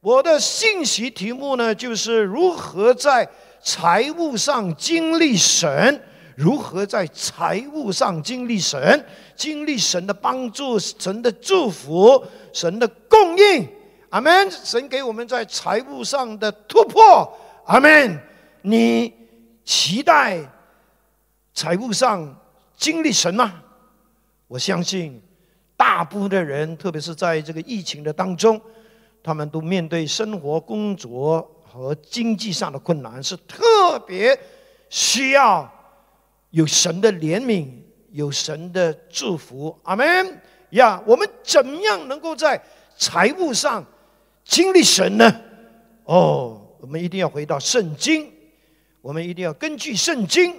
我的信息题目呢，就是如何在财务上经历神，如何在财务上经历神，经历神的帮助、神的祝福、神的供应。阿门！神给我们在财务上的突破。阿门！你期待财务上经历神吗？我相信大部分的人，特别是在这个疫情的当中。他们都面对生活、工作和经济上的困难，是特别需要有神的怜悯、有神的祝福。阿门呀！我们怎么样能够在财务上经历神呢？哦，我们一定要回到圣经，我们一定要根据圣经，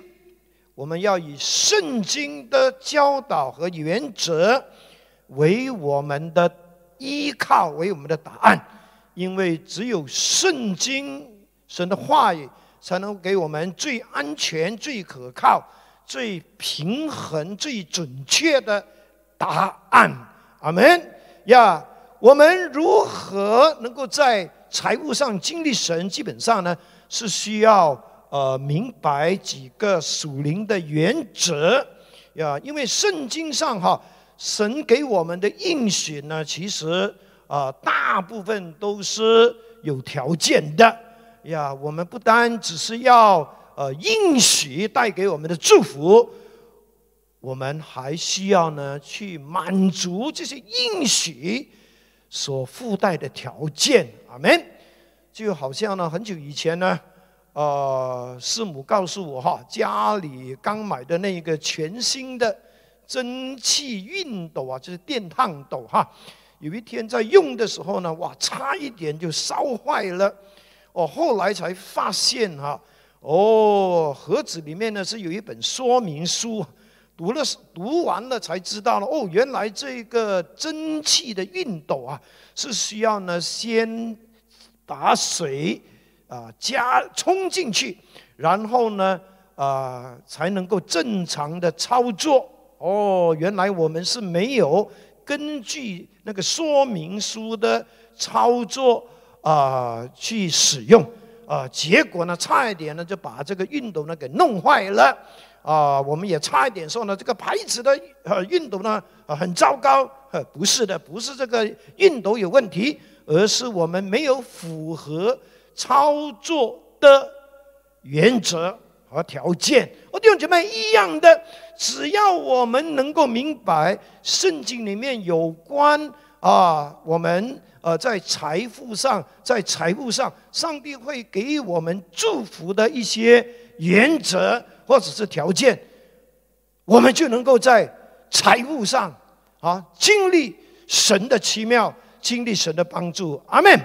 我们要以圣经的教导和原则为我们的。依靠为我们的答案，因为只有圣经神的话语，才能给我们最安全、最可靠、最平衡、最准确的答案。阿门呀！我们如何能够在财务上经历神？基本上呢，是需要呃明白几个属灵的原则呀，因为圣经上哈。神给我们的应许呢，其实啊，大部分都是有条件的呀。我们不单只是要呃应许带给我们的祝福，我们还需要呢去满足这些应许所附带的条件。阿门。就好像呢，很久以前呢，呃，师母告诉我哈，家里刚买的那一个全新的。蒸汽熨斗啊，就是电烫斗哈。有一天在用的时候呢，哇，差一点就烧坏了。我，后来才发现哈，哦，盒子里面呢是有一本说明书，读了读完了才知道了。哦，原来这个蒸汽的熨斗啊，是需要呢先把水啊加冲进去，然后呢啊才能够正常的操作。哦，原来我们是没有根据那个说明书的操作啊去使用啊，结果呢，差一点呢就把这个熨斗呢给弄坏了啊。我们也差一点说呢，这个牌子的呃熨斗呢啊很糟糕。呃不是的，不是这个熨斗有问题，而是我们没有符合操作的原则。和条件，我弟兄姐妹一样的，只要我们能够明白圣经里面有关啊，我们呃在财富上，在财务上，上帝会给予我们祝福的一些原则或者是条件，我们就能够在财务上啊经历神的奇妙，经历神的帮助。阿门。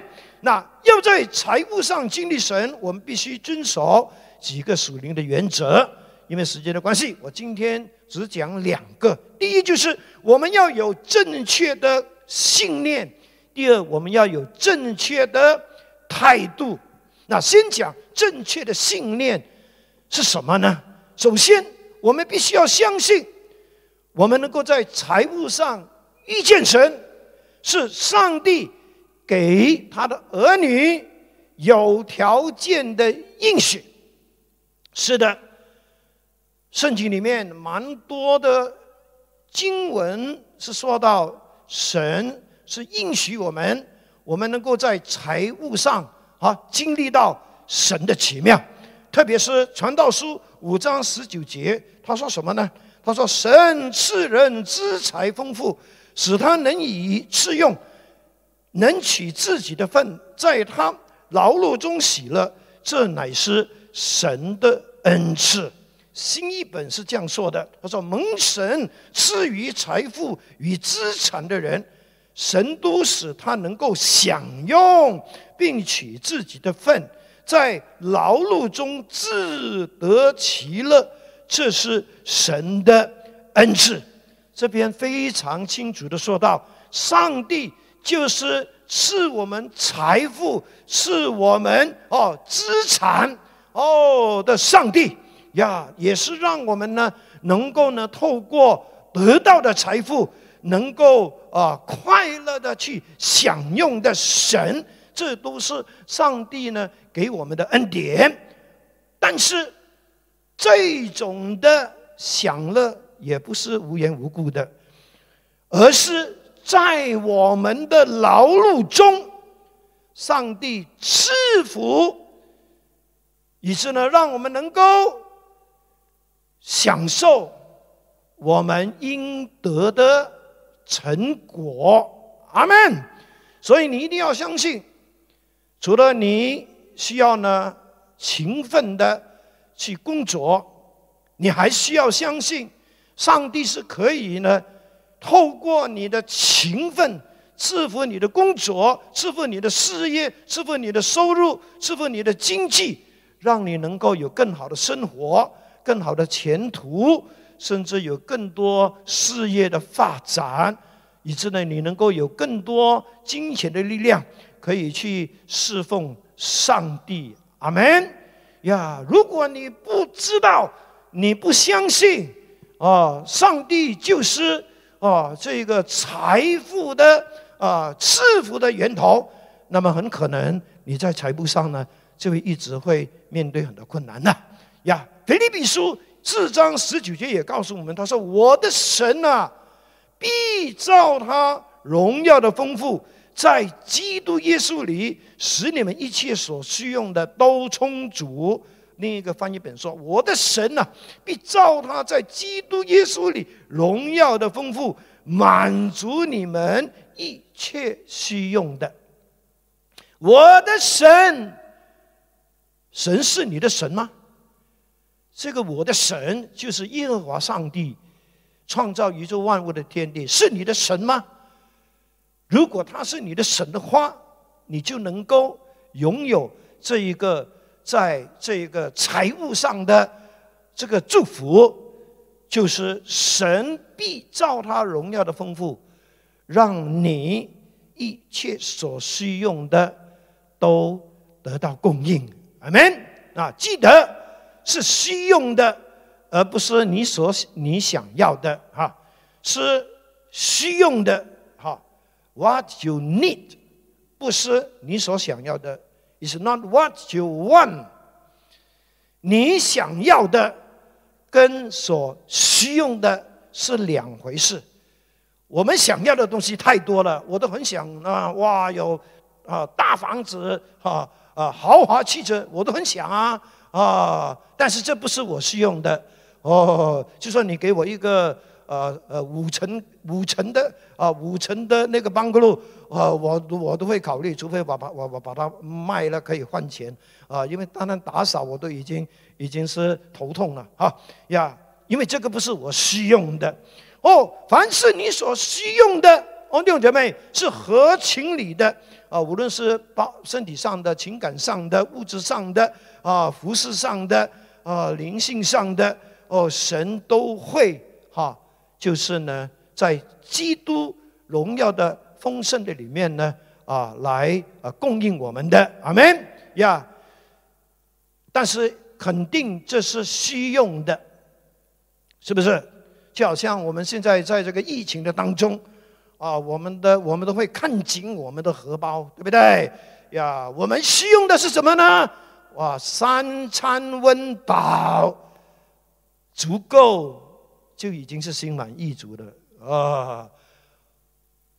那要在财务上经历神，我们必须遵守。几个属灵的原则，因为时间的关系，我今天只讲两个。第一，就是我们要有正确的信念；第二，我们要有正确的态度。那先讲正确的信念是什么呢？首先，我们必须要相信，我们能够在财务上遇见神，是上帝给他的儿女有条件的应许。是的，圣经里面蛮多的经文是说到神是应许我们，我们能够在财务上啊经历到神的奇妙。特别是传道书五章十九节，他说什么呢？他说：“神赐人资财丰富，使他能以赐用，能取自己的份，在他劳碌中喜乐，这乃是。”神的恩赐，新一本是这样说的：他说，蒙神赐予财富与资产的人，神都使他能够享用，并取自己的份，在劳碌中自得其乐。这是神的恩赐。这边非常清楚的说到，上帝就是赐我们财富，赐我们哦资产。哦的上帝呀，也是让我们呢，能够呢，透过得到的财富，能够啊快乐的去享用的神，这都是上帝呢给我们的恩典。但是这种的享乐也不是无缘无故的，而是在我们的劳碌中，上帝赐福，以致呢，让我们能够享受我们应得的成果。阿门。所以你一定要相信，除了你需要呢勤奋的去工作，你还需要相信，上帝是可以呢透过你的勤奋赐福你的工作，赐福你的事业，赐福你的收入，赐福你的经济，让你能够有更好的生活、更好的前途，甚至有更多事业的发展。以致呢，你能够有更多金钱的力量，可以去侍奉上帝。阿门呀！如果你不知道，你不相信，啊，上帝就是啊这个财富的啊赐福的源头，那么很可能你在财富上呢，就会一直会面对很多困难的呀。腓立比书四章十九节也告诉我们，他说：“我的神啊。”必照他荣耀的丰富，在基督耶稣里，使你们一切所需用的都充足。另一个翻译本说：“我的神呐，必照他在基督耶稣里荣耀的丰富，满足你们一切需用的。”我的神，神是你的神吗？这个我的神就是耶和华上帝。创造宇宙万物的天地是你的神吗？如果他是你的神的话，你就能够拥有这一个在这一个财务上的这个祝福，就是神必照他荣耀的丰富，让你一切所需用的都得到供应。阿门啊！记得是需用的。而不是你所你想要的哈，是需用的哈。What you need，不是你所想要的，is not what you want。你想要的跟所需用的是两回事。我们想要的东西太多了，我都很想啊，哇，有啊大房子哈啊豪华汽车，我都很想啊啊，但是这不是我需用的。哦，就算你给我一个呃呃五层五层的啊五层的那个 bungalow 啊，我我都会考虑，除非我把我我把它卖了可以换钱啊，因为单单打扫我都已经已经是头痛了哈呀，因为这个不是我需用的哦，凡是你所需用的哦，弟兄姐妹是合情理的啊，无论是包身体上的、情感上的、物质上的啊、服饰上的啊、灵性上的。哦，神都会哈，就是呢，在基督荣耀的丰盛的里面呢，啊，来啊供应我们的，阿门呀。但是肯定这是需用的，是不是？就好像我们现在在这个疫情的当中，啊，我们的我们都会看紧我们的荷包，对不对？呀，我们需用的是什么呢？哇，三餐温饱。足够就已经是心满意足的啊！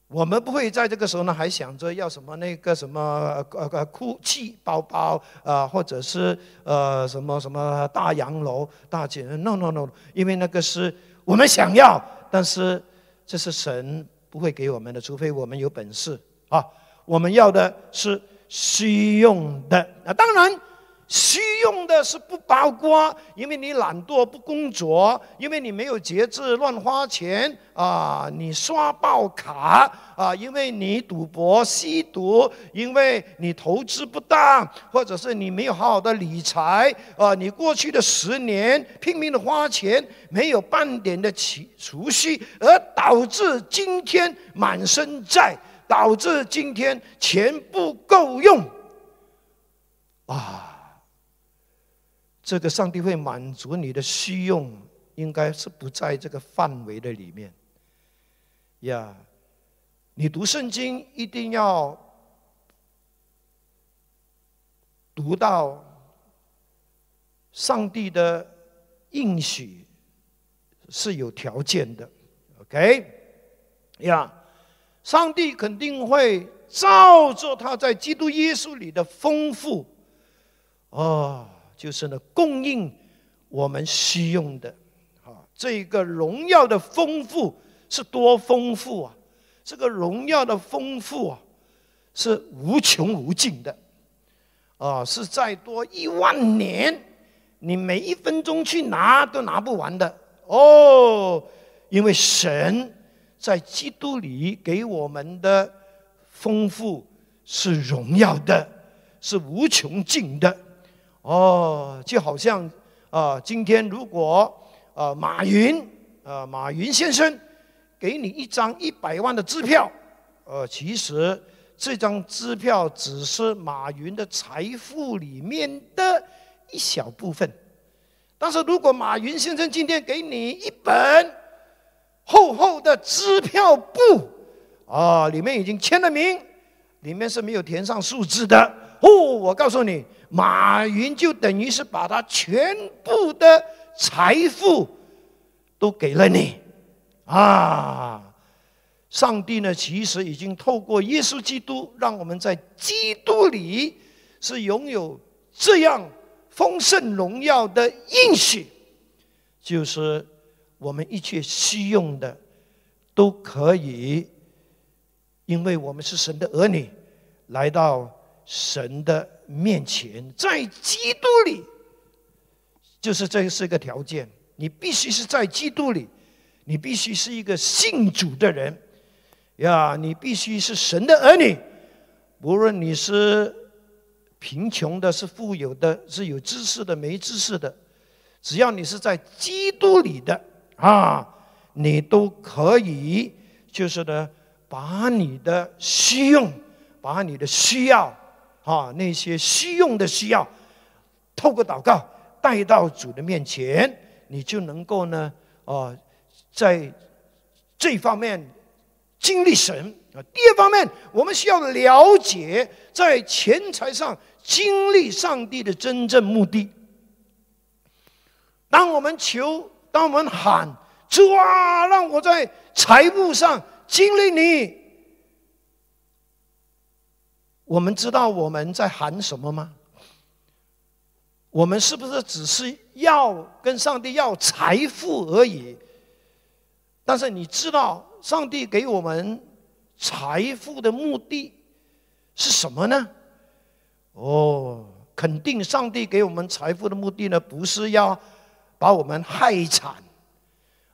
我们不会在这个时候呢，还想着要什么那个什么呃呃哭泣包包啊，或者是呃什么什么大洋楼大姐 n o no no，因为那个是我们想要，但是这是神不会给我们的，除非我们有本事啊！我们要的是需用的啊，当然。虚用的是不包括，因为你懒惰不工作，因为你没有节制乱花钱啊，你刷爆卡啊，因为你赌博吸毒，因为你投资不当，或者是你没有好好的理财啊，你过去的十年拼命的花钱，没有半点的储储蓄，而导致今天满身债，导致今天钱不够用啊。这个上帝会满足你的需用，应该是不在这个范围的里面。呀，你读圣经一定要读到上帝的应许是有条件的，OK？呀，上帝肯定会照着他在基督耶稣里的丰富，哦，就是呢供应我们需用的，啊，这个荣耀的丰富是多丰富啊！这个荣耀的丰富啊，是无穷无尽的。啊，是再多一万年，你每一分钟去拿都拿不完的哦。因为神在基督里给我们的丰富是荣耀的，是无穷尽的哦。就好像啊，今天如果啊，马云啊，马云先生给你一张一百万的支票，呃，其实。这张支票只是马云的财富里面的一小部分，但是如果马云先生今天给你一本厚厚的支票簿，啊，里面已经签了名，里面是没有填上数字的哦。我告诉你，马云就等于是把他全部的财富都给了你，啊。上帝呢，其实已经透过耶稣基督，让我们在基督里是拥有这样丰盛荣耀的应许，就是我们一切需用的都可以，因为我们是神的儿女，来到神的面前，在基督里，就是这是个条件，你必须是在基督里，你必须是一个信主的人。呀，你必须是神的儿女，无论你是贫穷的、是富有的、是有知识的、没知识的，只要你是在基督里的啊，你都可以，就是呢，把你的需用，把你的需要啊，那些需用的需要，透过祷告带到主的面前，你就能够呢，啊，在这方面。经历神啊，第二方面，我们需要了解在钱财上经历上帝的真正目的。当我们求，当我们喊主啊，让我在财务上经历你，我们知道我们在喊什么吗？我们是不是只是要跟上帝要财富而已？但是你知道？上帝给我们财富的目的是什么呢？哦，肯定上帝给我们财富的目的呢，不是要把我们害惨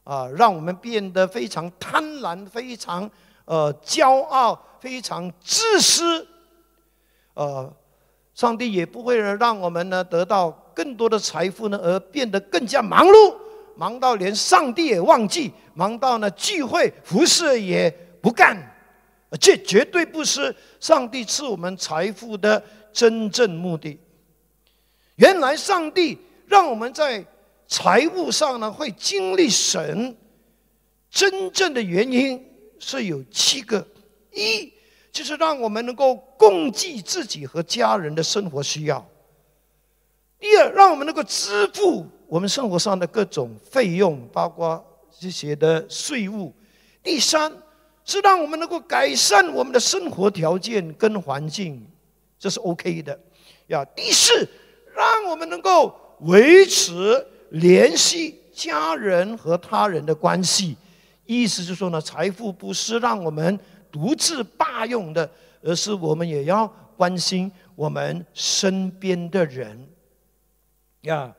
啊，让我们变得非常贪婪、非常呃骄傲、非常自私。呃，上帝也不会让我们呢得到更多的财富呢，而变得更加忙碌。忙到连上帝也忘记，忙到呢聚会服侍也不干，这绝对不是上帝赐我们财富的真正目的。原来上帝让我们在财务上呢会经历神，真正的原因是有七个：一就是让我们能够供给自己和家人的生活需要；第二，让我们能够支付。我们生活上的各种费用，包括这些的税务。第三是让我们能够改善我们的生活条件跟环境，这是 OK 的。呀，第四，让我们能够维持联系家人和他人的关系。意思就是说呢，财富不是让我们独自霸用的，而是我们也要关心我们身边的人。呀。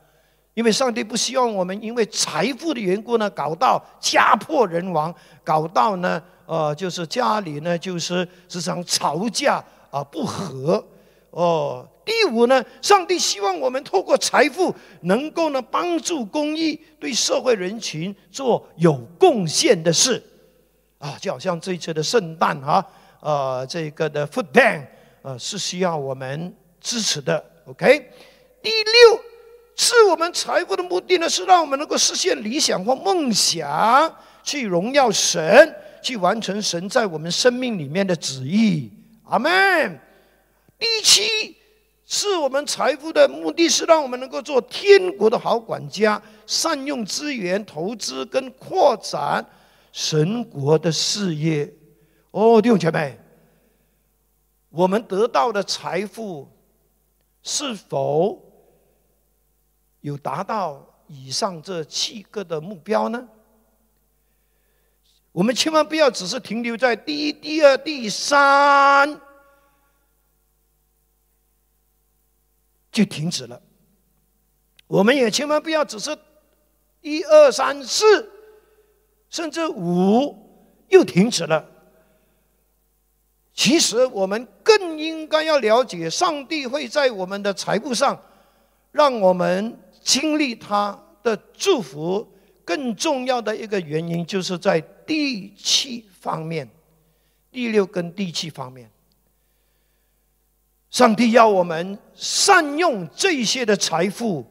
因为上帝不希望我们因为财富的缘故呢，搞到家破人亡，搞到呢，呃，就是家里呢，就是时常吵架啊，不和。哦，第五呢，上帝希望我们透过财富，能够呢，帮助公益，对社会人群做有贡献的事。啊，就好像这一次的圣诞哈，呃，这个的 Food Bank，呃，是需要我们支持的。OK，第六。是我们财富的目的呢，是让我们能够实现理想或梦想，去荣耀神，去完成神在我们生命里面的旨意。阿门。第七，是我们财富的目的是让我们能够做天国的好管家，善用资源、投资跟扩展神国的事业。哦，弟兄姐妹，我们得到的财富是否有达到以上这七个的目标呢？我们千万不要只是停留在第一、第二、第三。就停止了。我们也千万不要只是一二三四，甚至五又停止了。其实我们更应该要了解，上帝会在我们的财富上让我们经历他的祝福。更重要的一个原因，就是在地气方面，第六跟地气方面。上帝要我们善用这些的财富，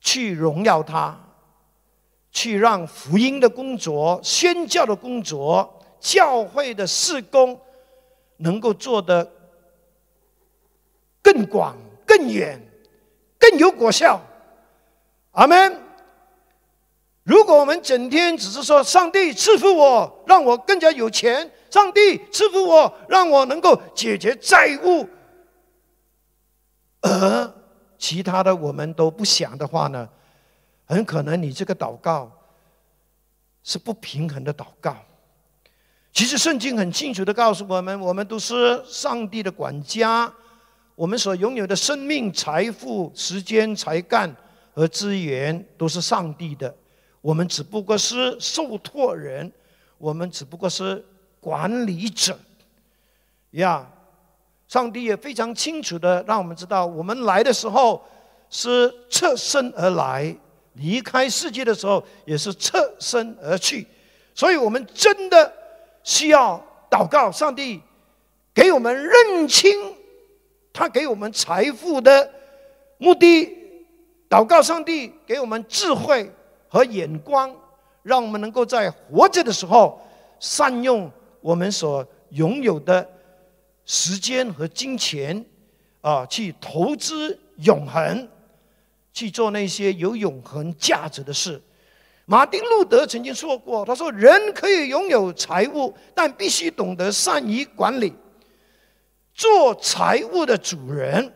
去荣耀他，去让福音的工作、宣教的工作、教会的事工，能够做得更广、更远、更有果效。阿门。如果我们整天只是说上帝赐福我，让我更加有钱。上帝赐福我，让我能够解决债务，而其他的我们都不想的话呢？很可能你这个祷告是不平衡的祷告。其实圣经很清楚的告诉我们，我们都是上帝的管家，我们所拥有的生命、财富、时间、才干和资源都是上帝的，我们只不过是受托人，我们只不过是。管理者呀，上帝也非常清楚的让我们知道，我们来的时候是侧身而来，离开世界的时候也是侧身而去。所以，我们真的需要祷告，上帝给我们认清他给我们财富的目的。祷告上帝给我们智慧和眼光，让我们能够在活着的时候善用。我们所拥有的时间和金钱，啊，去投资永恒，去做那些有永恒价值的事。马丁路德曾经说过：“他说，人可以拥有财物，但必须懂得善于管理，做财物的主人，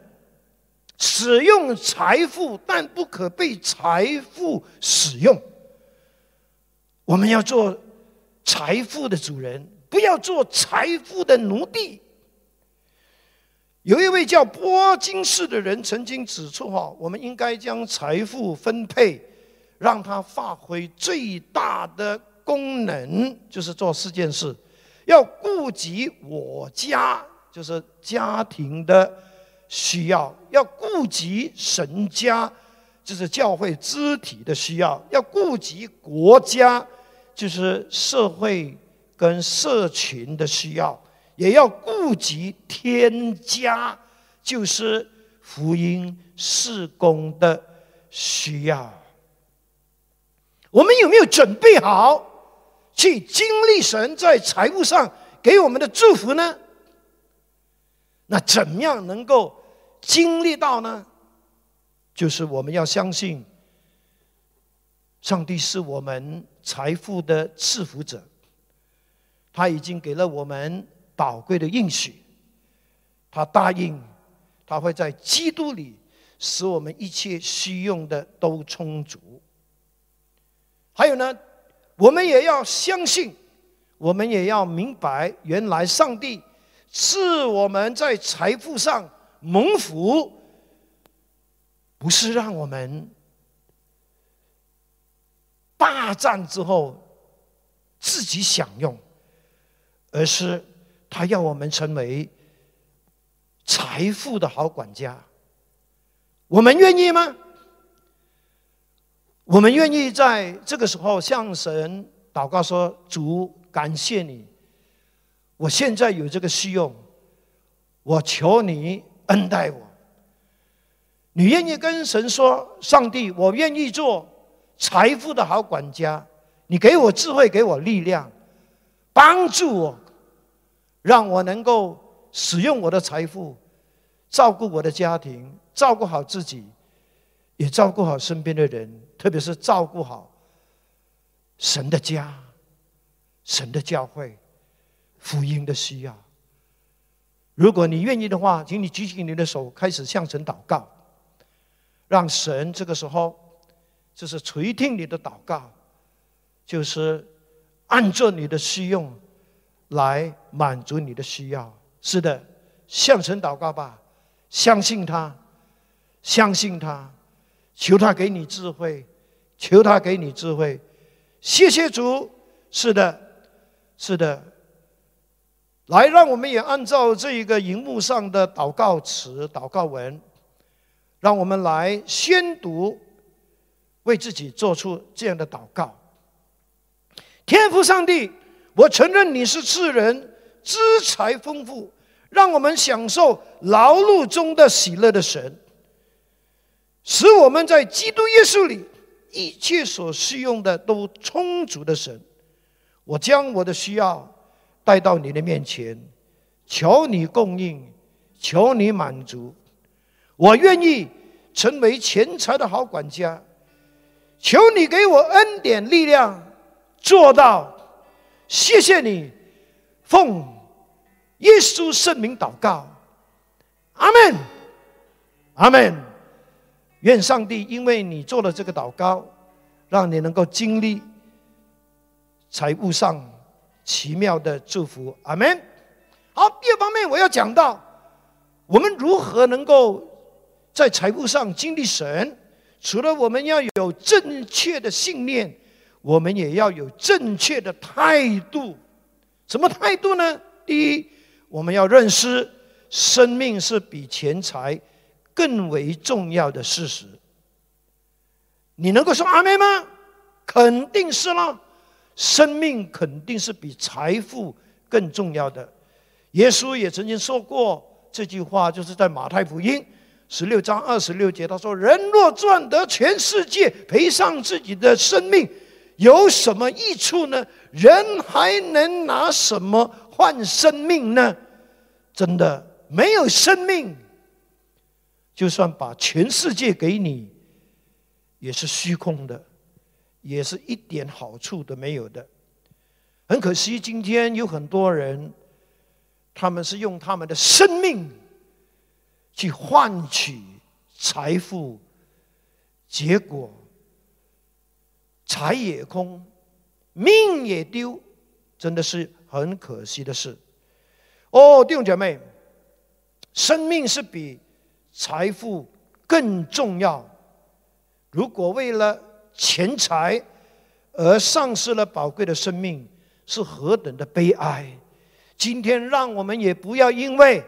使用财富，但不可被财富使用。我们要做财富的主人。”不要做财富的奴隶。有一位叫波金士的人曾经指出：哈，我们应该将财富分配，让它发挥最大的功能，就是做四件事：要顾及我家，就是家庭的需要；要顾及神家，就是教会肢体的需要；要顾及国家，就是社会。跟社群的需要，也要顾及添加，就是福音事工的需要。我们有没有准备好去经历神在财务上给我们的祝福呢？那怎么样能够经历到呢？就是我们要相信，上帝是我们财富的赐福者。他已经给了我们宝贵的应许，他答应，他会在基督里使我们一切需用的都充足。还有呢，我们也要相信，我们也要明白，原来上帝是我们在财富上蒙福，不是让我们霸占之后自己享用。而是他要我们成为财富的好管家，我们愿意吗？我们愿意在这个时候向神祷告说：“主，感谢你，我现在有这个需用，我求你恩待我。”你愿意跟神说：“上帝，我愿意做财富的好管家，你给我智慧，给我力量，帮助我。”让我能够使用我的财富，照顾我的家庭，照顾好自己，也照顾好身边的人，特别是照顾好神的家、神的教会、福音的需要。如果你愿意的话，请你举起你的手，开始向神祷告，让神这个时候就是垂听你的祷告，就是按着你的需用来满足你的需要。是的，向神祷告吧，相信他，相信他，求他给你智慧，求他给你智慧。谢谢主，是的，是的。来，让我们也按照这一个荧幕上的祷告词、祷告文，让我们来宣读，为自己做出这样的祷告。天父上帝，我承认你是智人。资财丰富，让我们享受劳碌中的喜乐的神，使我们在基督耶稣里一切所需用的都充足的神。我将我的需要带到你的面前，求你供应，求你满足。我愿意成为钱财的好管家，求你给我恩典力量，做到。谢谢你。奉耶稣圣名祷告，阿门，阿门。愿上帝因为你做了这个祷告，让你能够经历财务上奇妙的祝福，阿门。好，第二方面我要讲到，我们如何能够在财务上经历神？除了我们要有正确的信念，我们也要有正确的态度。什么态度呢？第一，我们要认识生命是比钱财更为重要的事实。你能够说阿门吗？肯定是了，生命肯定是比财富更重要的。耶稣也曾经说过这句话，就是在马太福音十六章二十六节，他说：“人若赚得全世界，赔上自己的生命。”有什么益处呢？人还能拿什么换生命呢？真的没有生命，就算把全世界给你，也是虚空的，也是一点好处都没有的。很可惜，今天有很多人，他们是用他们的生命去换取财富，结果。财也空，命也丢，真的是很可惜的事。哦，弟兄姐妹，生命是比财富更重要。如果为了钱财而丧失了宝贵的生命，是何等的悲哀！今天，让我们也不要因为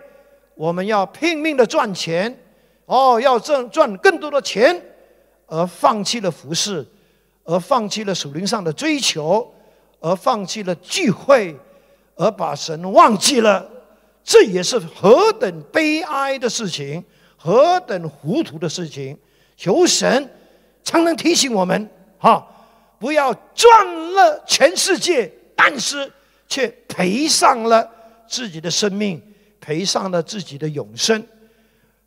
我们要拼命的赚钱，哦，要挣赚更多的钱，而放弃了服饰。而放弃了属灵上的追求，而放弃了聚会，而把神忘记了，这也是何等悲哀的事情，何等糊涂的事情！求神常能提醒我们，哈，不要赚了全世界，但是却赔上了自己的生命，赔上了自己的永生。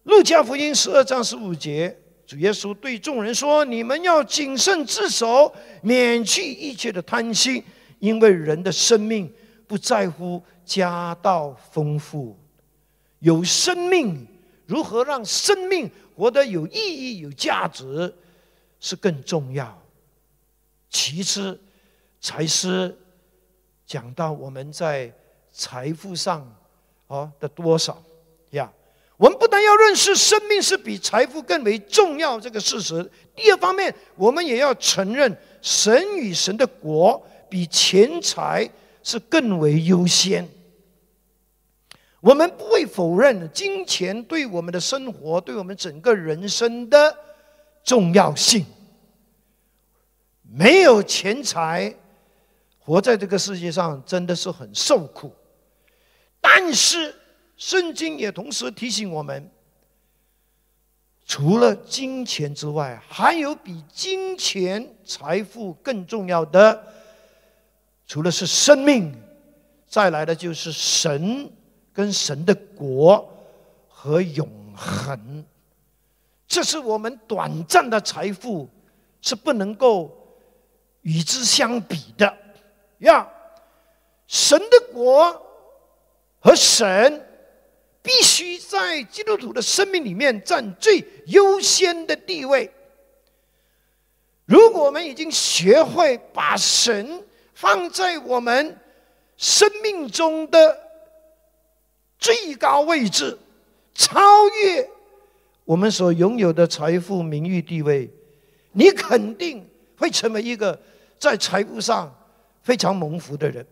路加福音十二章十五节。主耶稣对众人说：“你们要谨慎自守，免去一切的贪心，因为人的生命不在乎家道丰富。有生命，如何让生命活得有意义、有价值，是更重要。其次，才是讲到我们在财富上啊的多少。”我们不但要认识生命是比财富更为重要这个事实，第二方面，我们也要承认神与神的国比钱财是更为优先。我们不会否认金钱对我们的生活、对我们整个人生的重要性。没有钱财，活在这个世界上真的是很受苦。但是。圣经也同时提醒我们，除了金钱之外，还有比金钱、财富更重要的，除了是生命，再来的就是神跟神的国和永恒，这是我们短暂的财富，是不能够与之相比的呀。神的国和神必须在基督徒的生命里面占最优先的地位。如果我们已经学会把神放在我们生命中的最高位置，超越我们所拥有的财富、名誉、地位，你肯定会成为一个在财富上非常蒙福的人。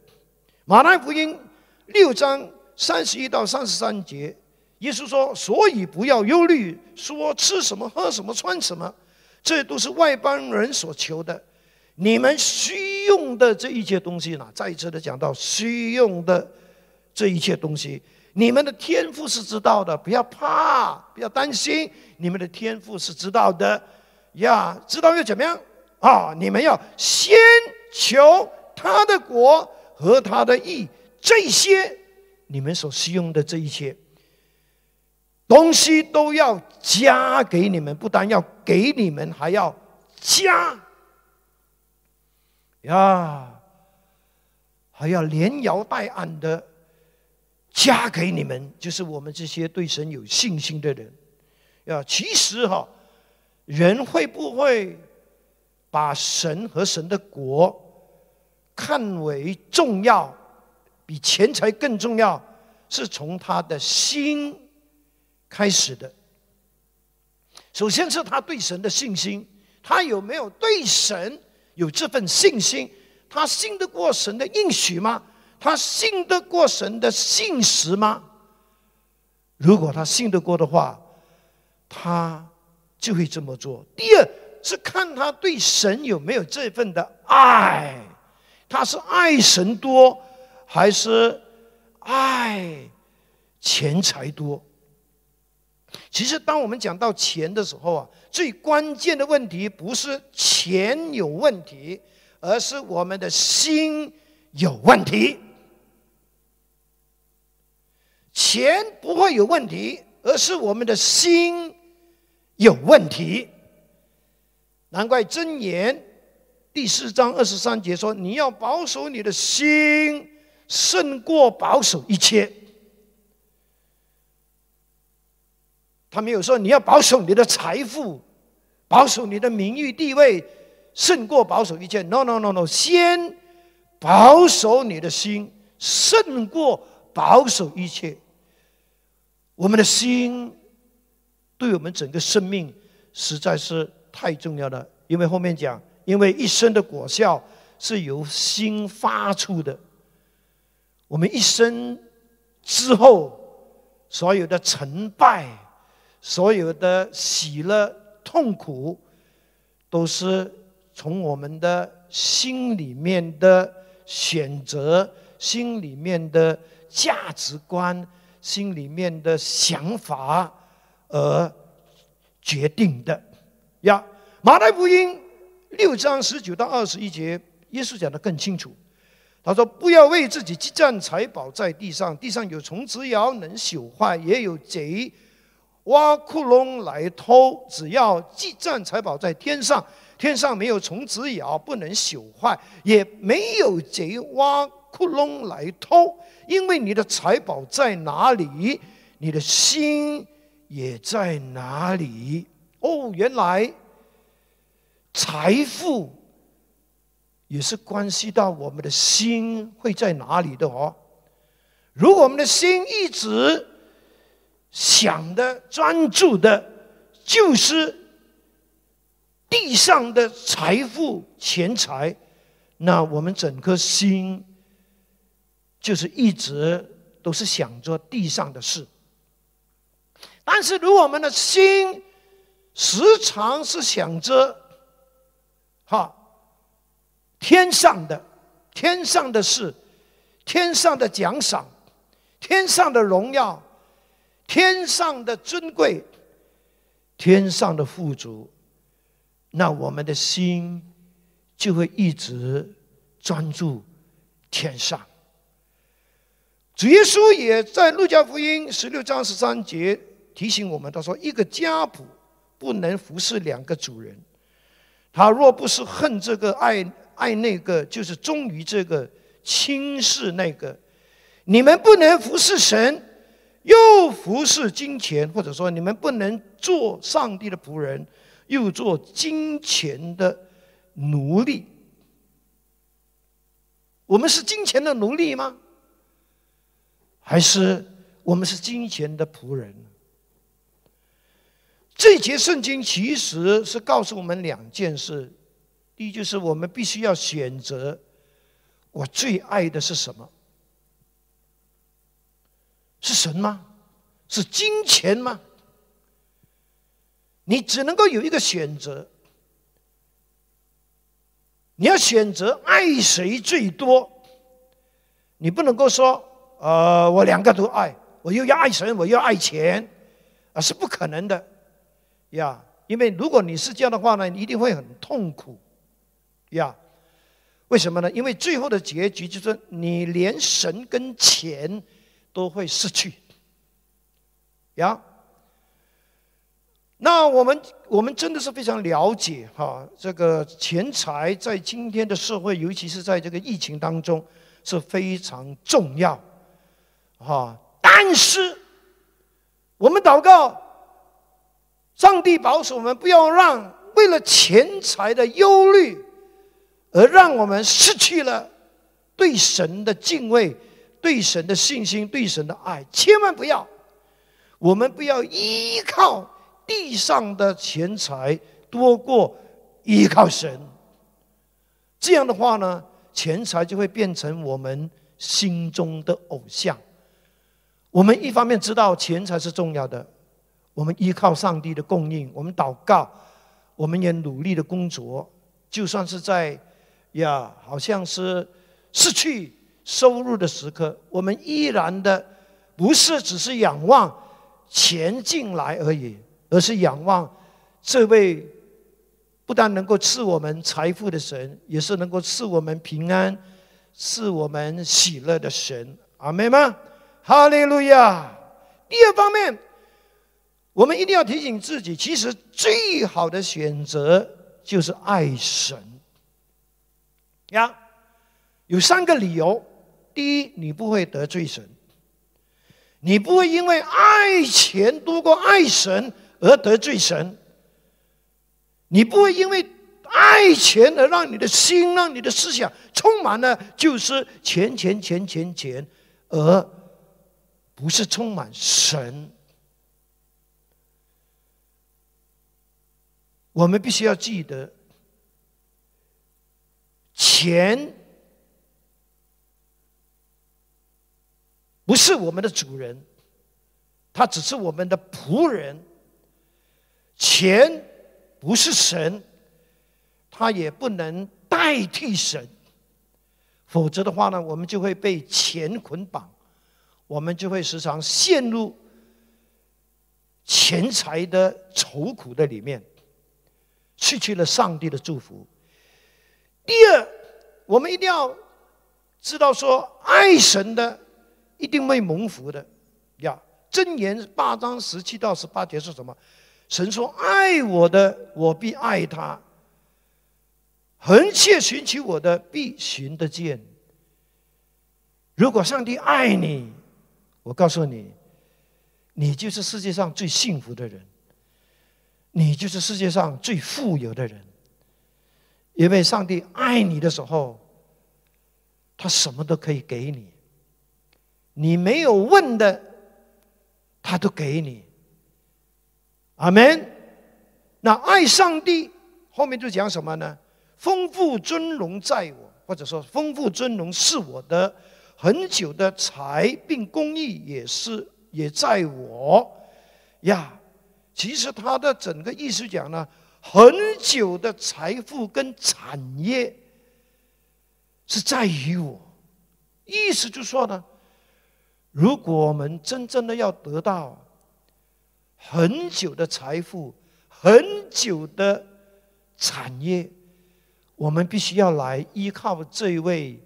马太福音六章三十一到三十三节，耶稣说：“所以不要忧虑，说吃什么、喝什么、穿什么。”这都是外邦人所求的，你们需用的这一切东西呢？再一次的讲到需用的这一切东西，你们的天赋是知道的，不要怕，不要担心，你们的天赋是知道的呀。知道又怎么样啊？你们要先求他的国和他的义，这些你们所需用的这一切。东西都要加给你们，不但要给你们，还要加呀，还要连摇带按的加给你们。就是我们这些对神有信心的人呀。其实哈，人会不会把神和神的国看为重要，比钱财更重要？是从他的心。开始的，首先是他对神的信心，他有没有对神有这份信心？他信得过神的应许吗？他信得过神的信实吗？如果他信得过的话，他就会这么做。第二是看他对神有没有这份的爱，他是爱神多，还是爱钱财多？其实，当我们讲到钱的时候啊，最关键的问题不是钱有问题，而是我们的心有问题。钱不会有问题，而是我们的心有问题。难怪箴言第四章二十三节说：“你要保守你的心，胜过保守一切。”他没有说你要保守你的财富，保守你的名誉地位，胜过保守一切。No No No No，先保守你的心，胜过保守一切。我们的心对我们整个生命实在是太重要了，因为后面讲，因为一生的果效是由心发出的。我们一生之后所有的成败。所有的喜乐、痛苦，都是从我们的心里面的选择、心里面的价值观、心里面的想法而决定的。呀，马太福音六章十九到二十一节，耶稣讲的更清楚。他说：“不要为自己积攒财宝在地上，地上有虫子咬，能朽坏；也有贼。”挖窟窿来偷，只要积攒财宝在天上，天上没有虫子咬，不能朽坏，也没有贼挖窟窿来偷。因为你的财宝在哪里，你的心也在哪里。哦，原来财富也是关系到我们的心会在哪里的哦。如果我们的心一直……想的、专注的，就是地上的财富、钱财，那我们整颗心就是一直都是想着地上的事。但是，如果我们的心时常是想着哈天上的、天上的事、天上的奖赏、天上的荣耀。天上的尊贵，天上的富足，那我们的心就会一直专注天上。主耶稣也在路加福音十六章十三节提醒我们，他说：“一个家仆不能服侍两个主人，他若不是恨这个爱爱那个，就是忠于这个轻视那个。你们不能服侍神，又服侍金钱，或者说你们不能做上帝的仆人，又做金钱的奴隶。我们是金钱的奴隶吗？还是我们是金钱的仆人？”这节圣经其实是告诉我们两件事：第一，就是我们必须要选择我最爱的是什么？是神吗？是金钱吗？你只能够有一个选择，你要选择爱谁最多。你不能够说，呃，我两个都爱，我又要爱神，我又要爱钱，啊，是不可能的。呀，因为如果你是这样的话呢，你一定会很痛苦，呀，为什么呢？因为最后的结局就是你连神跟钱都会失去，呀。那我们我们真的是非常了解哈，这个钱财在今天的社会，尤其是在这个疫情当中是非常重要，哈。但是我们祷告。上帝保守我们，不要让为了钱财的忧虑，而让我们失去了对神的敬畏、对神的信心、对神的爱。千万不要，我们不要依靠地上的钱财多过依靠神。这样的话呢，钱财就会变成我们心中的偶像。我们一方面知道钱财是重要的。我们依靠上帝的供应，我们祷告，我们也努力的工作。就算是在呀，好像是失去收入的时刻，我们依然的不是只是仰望钱进来而已，而是仰望这位不但能够赐我们财富的神，也是能够赐我们平安、赐我们喜乐的神。阿门吗？哈利路亚。第二方面。我们一定要提醒自己，其实最好的选择就是爱神。呀，有三个理由：第一，你不会得罪神；你不会因为爱钱多过爱神而得罪神；你不会因为爱钱而让你的心、让你的思想充满了就是钱、钱、钱、钱、钱，而不是充满神。我们必须要记得，钱不是我们的主人，他只是我们的仆人。钱不是神，他也不能代替神。否则的话呢，我们就会被钱捆绑，我们就会时常陷入钱财的愁苦的里面。失去了上帝的祝福。第二，我们一定要知道说，爱神的一定会蒙福的。呀，箴言八章十七到十八节是什么？神说：“爱我的，我必爱他；横切寻求我的，必寻得见。”如果上帝爱你，我告诉你，你就是世界上最幸福的人。你就是世界上最富有的人，因为上帝爱你的时候，他什么都可以给你，你没有问的，他都给你。阿门。那爱上帝后面就讲什么呢？丰富尊荣在我，或者说丰富尊荣是我的，很久的财并公益也是也在我呀。其实他的整个意思讲呢，很久的财富跟产业是在于我，意思就说呢，如果我们真正的要得到很久的财富、很久的产业，我们必须要来依靠这一位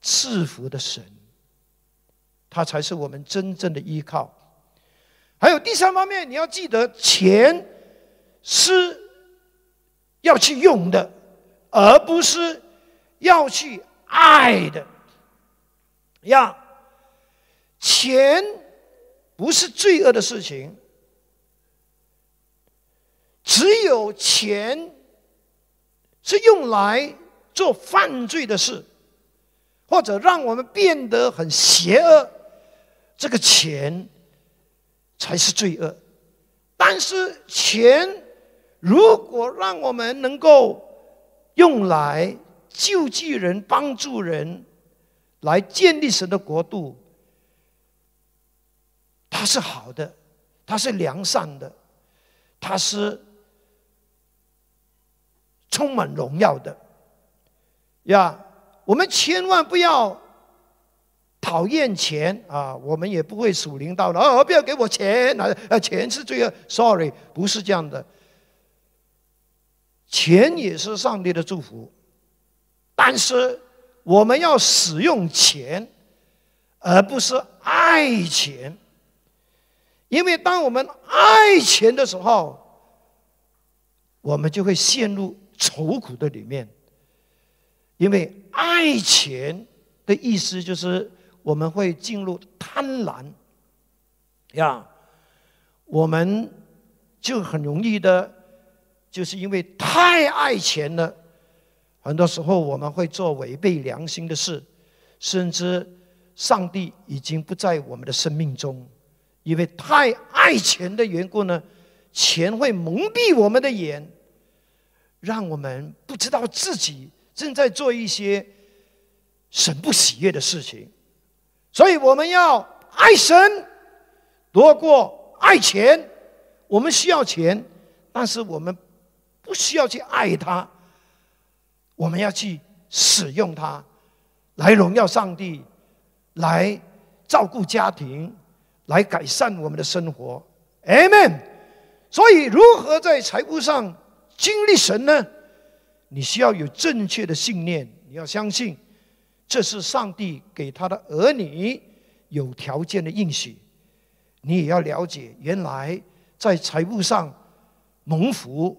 赐福的神，他才是我们真正的依靠。还有第三方面，你要记得，钱是要去用的，而不是要去爱的。呀，钱不是罪恶的事情，只有钱是用来做犯罪的事，或者让我们变得很邪恶，这个钱才是罪恶。但是钱如果让我们能够用来救济人、帮助人。来建立神的国度，它是好的，它是良善的，它是充满荣耀的呀！我们千万不要讨厌钱啊！我们也不会属灵到了哦，不要给我钱啊！啊，钱是罪恶，sorry，不是这样的。钱也是上帝的祝福，但是。我们要使用钱，而不是爱钱，因为当我们爱钱的时候，我们就会陷入愁苦的里面。因为爱钱的意思就是我们会进入贪婪，呀，我们就很容易的，就是因为太爱钱了。很多时候我们会做违背良心的事，甚至上帝已经不在我们的生命中，因为太爱钱的缘故呢，钱会蒙蔽我们的眼，让我们不知道自己正在做一些神不喜悦的事情。所以我们要爱神多过爱钱。我们需要钱，但是我们不需要去爱他。我们要去使用它，来荣耀上帝，来照顾家庭，来改善我们的生活。Amen。所以，如何在财务上经历神呢？你需要有正确的信念，你要相信这是上帝给他的儿女有条件的应许。你也要了解，原来在财务上蒙福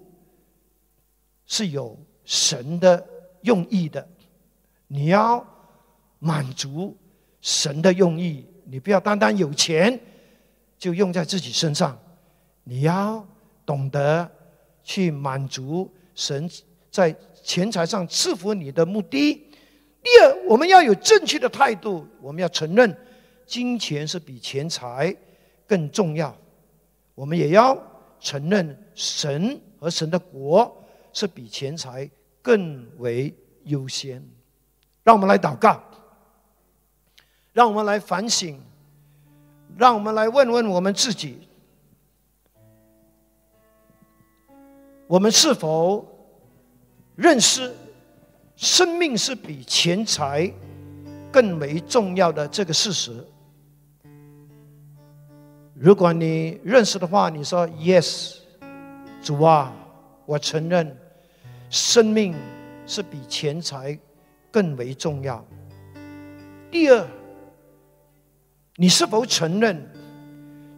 是有神的。用意的，你要满足神的用意，你不要单单有钱就用在自己身上，你要懂得去满足神在钱财上赐福你的目的。第二，我们要有正确的态度，我们要承认金钱是比钱财更重要，我们也要承认神和神的国是比钱财。更为优先，让我们来祷告，让我们来反省，让我们来问问我们自己：我们是否认识生命是比钱财更为重要的这个事实？如果你认识的话，你说 “Yes”，主啊，我承认。生命是比钱财更为重要。第二，你是否承认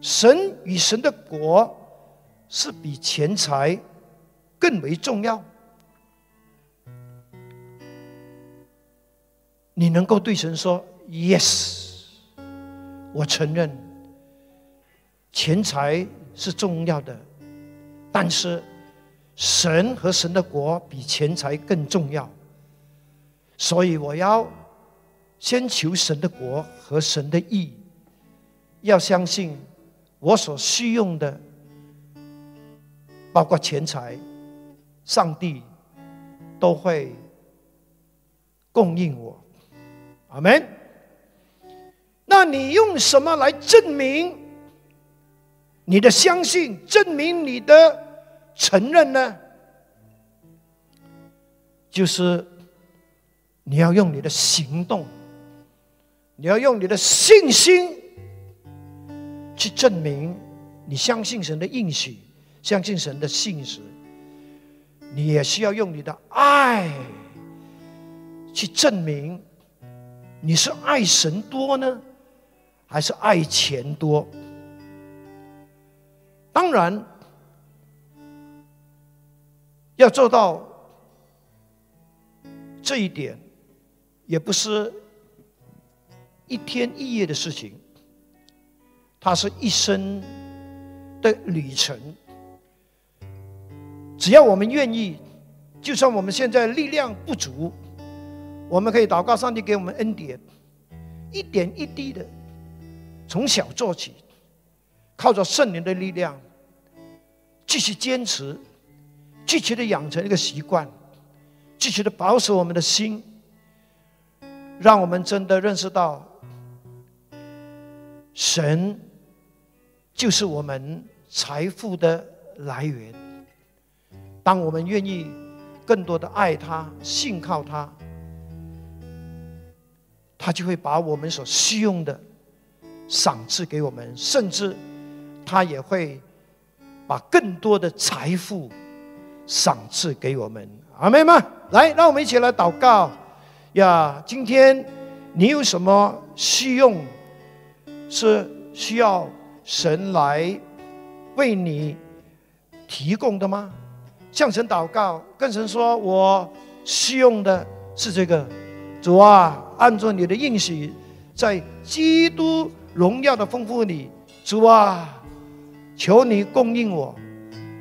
神与神的国是比钱财更为重要？你能够对神说 “Yes”，我承认钱财是重要的，但是。神和神的国比钱财更重要，所以我要先求神的国和神的义。要相信我所需用的，包括钱财，上帝都会供应我。阿门。那你用什么来证明你的相信？证明你的？承认呢，就是你要用你的行动，你要用你的信心去证明你相信神的应许，相信神的信实。你也需要用你的爱去证明你是爱神多呢，还是爱钱多？当然，要做到这一点，也不是一天一夜的事情，它是一生的旅程。只要我们愿意，就算我们现在力量不足，我们可以祷告上帝给我们恩典，一点一滴的从小做起，靠着圣灵的力量，继续坚持，积极的养成一个习惯，继续的保守我们的心，让我们真的认识到，神就是我们财富的来源。当我们愿意更多的爱他、信靠他，他就会把我们所需用的赏赐给我们，甚至他也会把更多的财富赏赐给我们。阿妹们，来，让我们一起来祷告呀！今天你有什么需用是需要神来为你提供的吗？向神祷告，跟神说：“我需用的是这个，主啊，按照你的应许，在基督荣耀的丰富里，主啊，求你供应我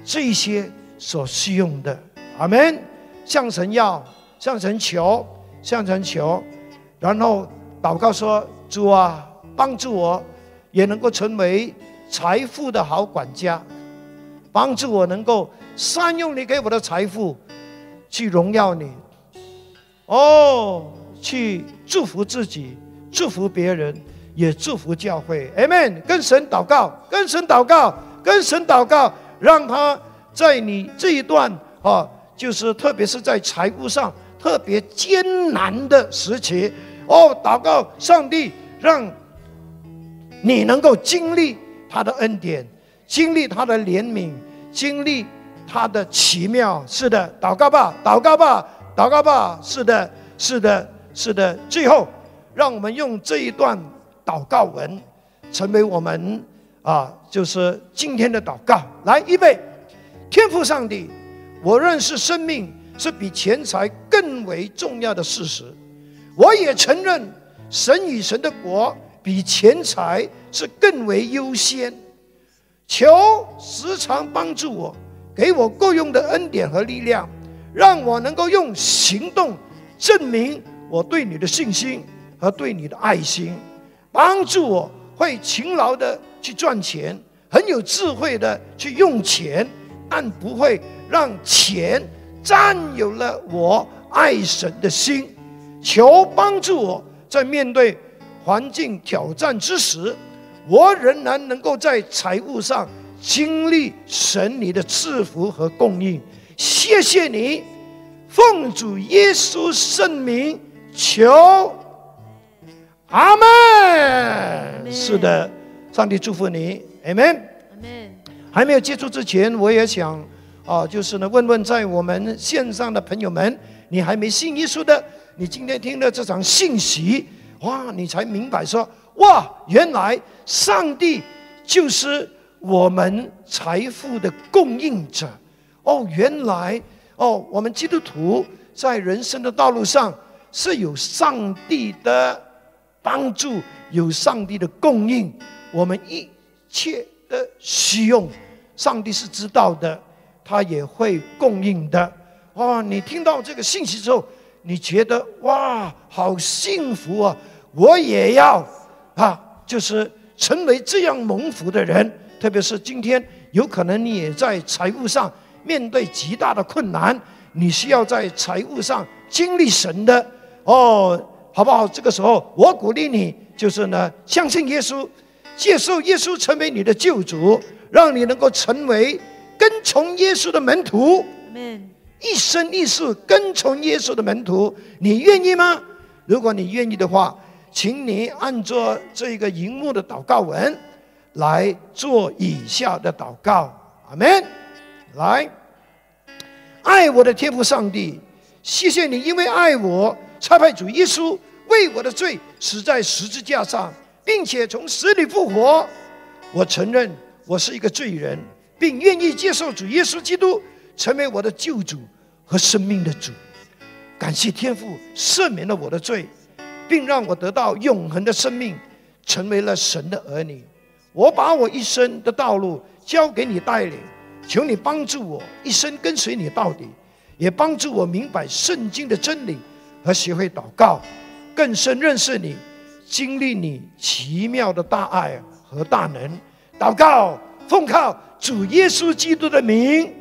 这些所需用的。”阿门。向神要，向神求，向神求，然后祷告说：“主啊，帮助我，也能够成为财富的好管家，帮助我能够。”善用你给我的财富，去荣耀你，哦，去祝福自己，祝福别人，也祝福教会。Amen。跟神祷告，跟神祷告，跟神祷告，让他在你这一段啊，就是特别是在财务上特别艰难的时期，哦，祷告上帝，让你能够经历他的恩典，经历他的怜悯，经历。他的奇妙，是的，祷告吧，祷告吧，祷告吧，是的，是的，是的。最后，让我们用这一段祷告文，成为我们啊，就是今天的祷告。来，预备，天父上帝，我认识生命是比钱财更为重要的事实，我也承认神与神的国比钱财是更为优先。求时常帮助我。给我够用的恩典和力量，让我能够用行动证明我对你的信心和对你的爱心，帮助我会勤劳的去赚钱，很有智慧的去用钱，但不会让钱占有了我爱神的心。求帮助我在面对环境挑战之时，我仍然能够在财务上。经历神你的赐福和供应，谢谢你，奉主耶稣圣名求，阿门。是的，上帝祝福你，阿门。还没有接触之前，我也想啊，就是呢，问问在我们线上的朋友们，你还没信耶稣的，你今天听了这场信息，哇，你才明白说，哇，原来上帝就是。我们财富的供应者，哦，原来哦，我们基督徒在人生的道路上是有上帝的帮助，有上帝的供应，我们一切的需用，上帝是知道的，他也会供应的。哇，你听到这个信息之后，你觉得哇，好幸福啊！我也要啊，就是成为这样蒙福的人。特别是今天，有可能你也在财务上面对极大的困难，你需要在财务上经历神的哦，好不好？这个时候，我鼓励你，就是呢，相信耶稣，接受耶稣成为你的救主，让你能够成为跟从耶稣的门徒，一生一世跟从耶稣的门徒，你愿意吗？如果你愿意的话，请你按照这个荧幕的祷告文。来做以下的祷告，阿门。来，爱我的天父上帝，谢谢你，因为爱我，差派主耶稣为我的罪死在十字架上，并且从死里复活。我承认我是一个罪人，并愿意接受主耶稣基督成为我的救主和生命的主。感谢天父赦免了我的罪，并让我得到永恒的生命，成为了神的儿女。我把我一生的道路交给你带领，求你帮助我一生跟随你到底，也帮助我明白圣经的真理和学会祷告，更深认识你，经历你奇妙的大爱和大能。祷告，奉靠主耶稣基督的名，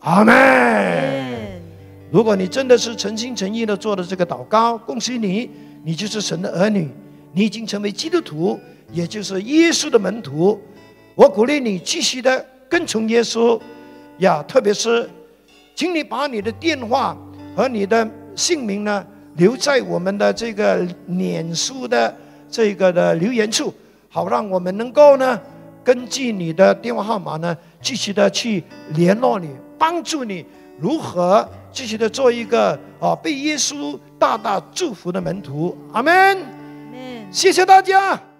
阿门。如果你真的是诚心诚意的做了这个祷告，恭喜你，你就是神的儿女，你已经成为基督徒。也就是耶稣的门徒，我鼓励你继续的跟从耶稣呀，特别是，请你把你的电话和你的姓名呢留在我们的这个脸书的这个的留言处，好让我们能够呢根据你的电话号码呢继续的去联络你，帮助你如何继续的做一个啊被耶稣大大祝福的门徒。阿门。谢谢大家。